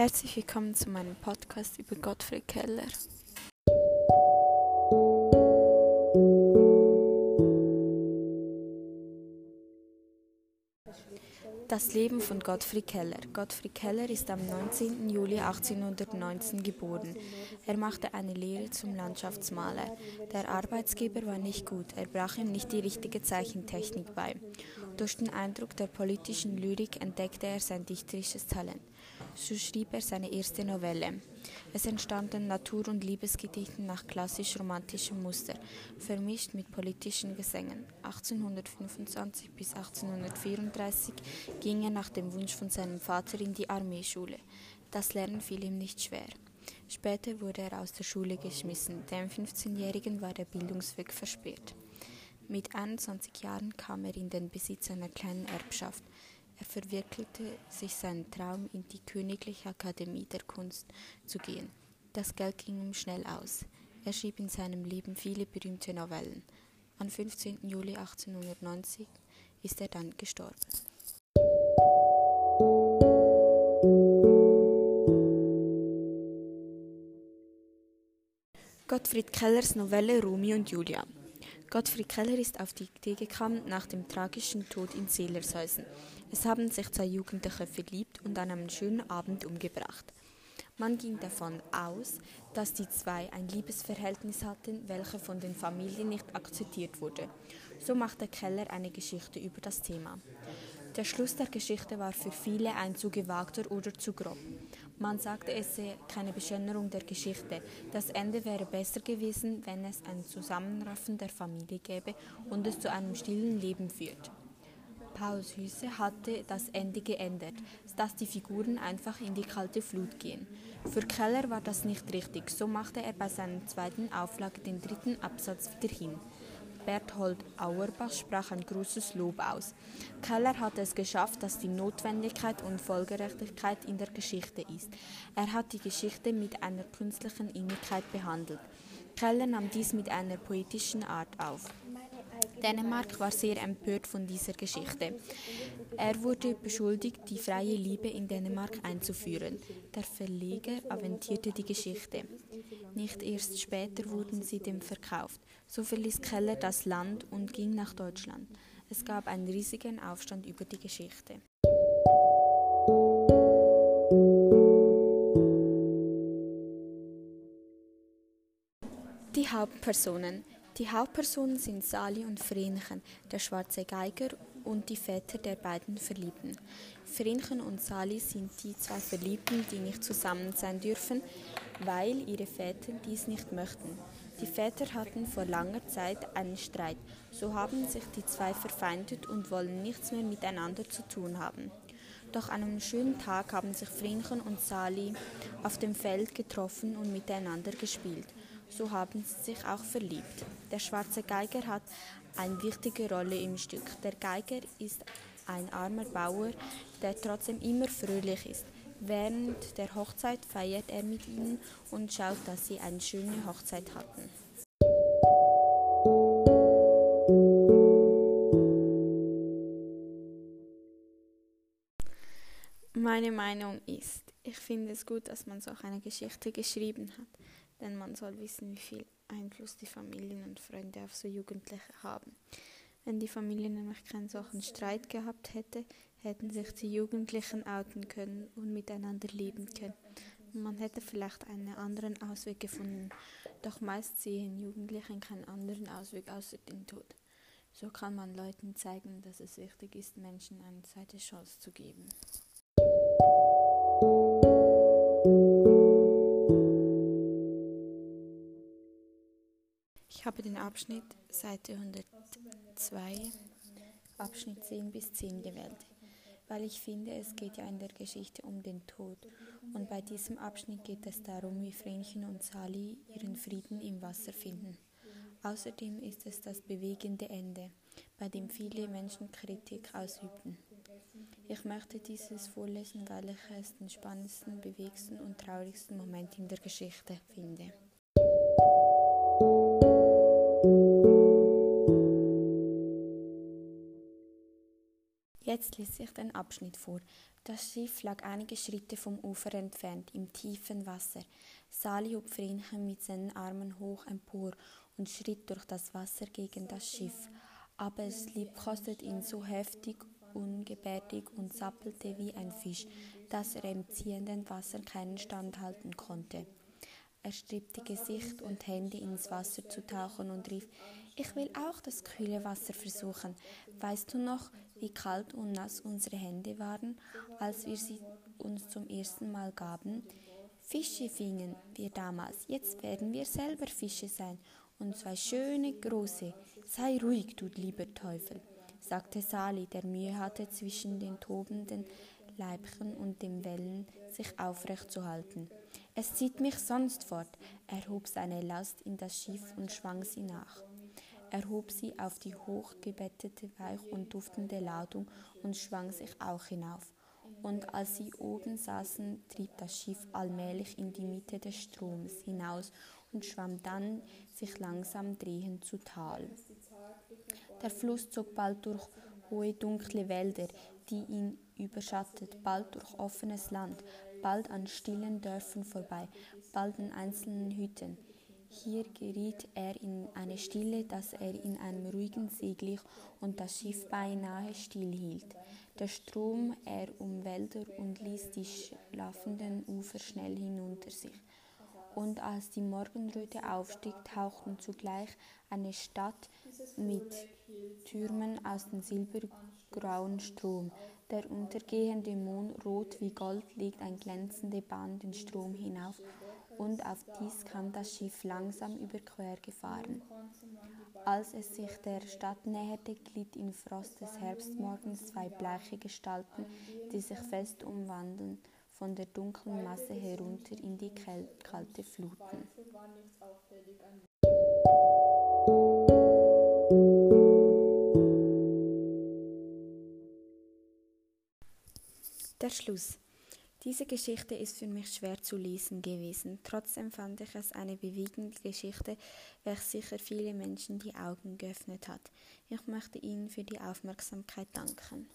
Herzlich willkommen zu meinem Podcast über Gottfried Keller. Das Leben von Gottfried Keller. Gottfried Keller ist am 19. Juli 1819 geboren. Er machte eine Lehre zum Landschaftsmaler. Der Arbeitsgeber war nicht gut, er brach ihm nicht die richtige Zeichentechnik bei. Durch den Eindruck der politischen Lyrik entdeckte er sein dichterisches Talent. So schrieb er seine erste Novelle. Es entstanden Natur- und Liebesgedichten nach klassisch-romantischem Muster, vermischt mit politischen Gesängen. 1825 bis 1834 ging er nach dem Wunsch von seinem Vater in die Armeeschule. Das Lernen fiel ihm nicht schwer. Später wurde er aus der Schule geschmissen. Dem 15-Jährigen war der Bildungsweg versperrt. Mit 21 Jahren kam er in den Besitz einer kleinen Erbschaft. Er verwirkelte sich seinen Traum, in die Königliche Akademie der Kunst zu gehen. Das Geld ging ihm schnell aus. Er schrieb in seinem Leben viele berühmte Novellen. Am 15. Juli 1890 ist er dann gestorben. Gottfried Kellers Novelle Romeo und Julia. Gottfried Keller ist auf die Idee gekommen nach dem tragischen Tod in Seelershäusen. Es haben sich zwei Jugendliche verliebt und an einem schönen Abend umgebracht. Man ging davon aus, dass die zwei ein Liebesverhältnis hatten, welches von den Familien nicht akzeptiert wurde. So machte Keller eine Geschichte über das Thema. Der Schluss der Geschichte war für viele ein zu gewagter oder zu grob. Man sagte, es sei keine Beschönerung der Geschichte. Das Ende wäre besser gewesen, wenn es ein Zusammenraffen der Familie gäbe und es zu einem stillen Leben führt. Paul Süße hatte das Ende geändert, dass die Figuren einfach in die kalte Flut gehen. Für Keller war das nicht richtig, so machte er bei seiner zweiten Auflage den dritten Absatz wieder hin. Berthold Auerbach sprach ein großes Lob aus. Keller hatte es geschafft, dass die Notwendigkeit und Folgerechtigkeit in der Geschichte ist. Er hat die Geschichte mit einer künstlichen Innigkeit behandelt. Keller nahm dies mit einer poetischen Art auf. Dänemark war sehr empört von dieser Geschichte. Er wurde beschuldigt, die freie Liebe in Dänemark einzuführen. Der Verleger aventierte die Geschichte. Nicht erst später wurden sie dem verkauft. So verließ Keller das Land und ging nach Deutschland. Es gab einen riesigen Aufstand über die Geschichte. Die Hauptpersonen die Hauptpersonen sind Sali und Vrenchen, der schwarze Geiger und die Väter der beiden Verliebten. Vrenchen und Sali sind die zwei Verliebten, die nicht zusammen sein dürfen, weil ihre Väter dies nicht möchten. Die Väter hatten vor langer Zeit einen Streit, so haben sich die zwei verfeindet und wollen nichts mehr miteinander zu tun haben. Doch an einem schönen Tag haben sich Vrenchen und Sali auf dem Feld getroffen und miteinander gespielt so haben sie sich auch verliebt. Der schwarze Geiger hat eine wichtige Rolle im Stück. Der Geiger ist ein armer Bauer, der trotzdem immer fröhlich ist. Während der Hochzeit feiert er mit ihnen und schaut, dass sie eine schöne Hochzeit hatten. Meine Meinung ist, ich finde es gut, dass man so eine Geschichte geschrieben hat denn man soll wissen, wie viel Einfluss die Familien und Freunde auf so Jugendliche haben. Wenn die Familie nämlich keinen solchen Streit gehabt hätte, hätten sich die Jugendlichen outen können und miteinander leben können. Und man hätte vielleicht einen anderen Ausweg gefunden, doch meist sehen Jugendlichen keinen anderen Ausweg außer den Tod. So kann man Leuten zeigen, dass es wichtig ist, Menschen eine zweite Chance zu geben. Ich habe den Abschnitt Seite 102, Abschnitt 10 bis 10 gewählt, weil ich finde, es geht ja in der Geschichte um den Tod. Und bei diesem Abschnitt geht es darum, wie Vrenchen und Sali ihren Frieden im Wasser finden. Außerdem ist es das bewegende Ende, bei dem viele Menschen Kritik ausübten. Ich möchte dieses vorlesen, weil ich es den spannendsten, bewegsten und traurigsten Moment in der Geschichte finde. Jetzt lese ich den Abschnitt vor. Das Schiff lag einige Schritte vom Ufer entfernt, im tiefen Wasser. Sali hob Vrenchen mit seinen Armen hoch empor und schritt durch das Wasser gegen das Schiff. Aber es liebkostet ihn so heftig, ungebärdig und zappelte wie ein Fisch, dass er im ziehenden Wasser keinen Stand halten konnte. Er strebte Gesicht und Hände ins Wasser zu tauchen und rief, ich will auch das kühle Wasser versuchen. Weißt du noch, wie kalt und nass unsere Hände waren, als wir sie uns zum ersten Mal gaben? Fische fingen wir damals, jetzt werden wir selber Fische sein, und zwei schöne große. Sei ruhig, du lieber Teufel, sagte Sali, der Mühe hatte, zwischen den tobenden Leibchen und den Wellen sich aufrecht zu halten. Es zieht mich sonst fort. Er hob seine Last in das Schiff und schwang sie nach. Er hob sie auf die hochgebettete, weich und duftende Ladung und schwang sich auch hinauf. Und als sie oben saßen, trieb das Schiff allmählich in die Mitte des Stroms hinaus und schwamm dann sich langsam drehend zu Tal. Der Fluss zog bald durch hohe dunkle Wälder, die ihn überschattet, bald durch offenes Land, bald an stillen Dörfern vorbei, bald an einzelnen Hütten. Hier geriet er in eine Stille, dass er in einem ruhigen See glich und das Schiff beinahe stillhielt. Der Strom er um Wälder und ließ die schlafenden Ufer schnell hinunter sich. Und als die Morgenröte aufstieg, tauchten zugleich eine Stadt mit Türmen aus dem silbergrauen Strom. Der untergehende Mond, rot wie Gold, legt ein glänzende Bahn den Strom hinauf und auf dies kam das Schiff langsam überquer gefahren. Als es sich der Stadt näherte, glitt in Frost des Herbstmorgens zwei bleiche Gestalten, die sich fest umwandeln, von der dunklen Masse herunter in die kalte Fluten. Der Schluss. Diese Geschichte ist für mich schwer zu lesen gewesen. Trotzdem fand ich es eine bewegende Geschichte, welche sicher viele Menschen die Augen geöffnet hat. Ich möchte Ihnen für die Aufmerksamkeit danken.